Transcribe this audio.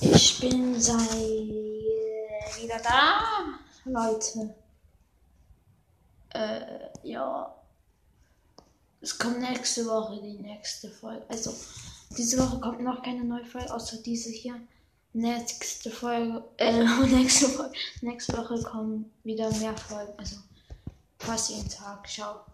Ich bin seit wieder da, Leute. Äh, ja. Es kommt nächste Woche die nächste Folge. Also, diese Woche kommt noch keine neue Folge, außer diese hier. Nächste Folge, äh, nächste Folge, nächste Woche kommen wieder mehr Folgen. Also, fast jeden Tag. Ciao.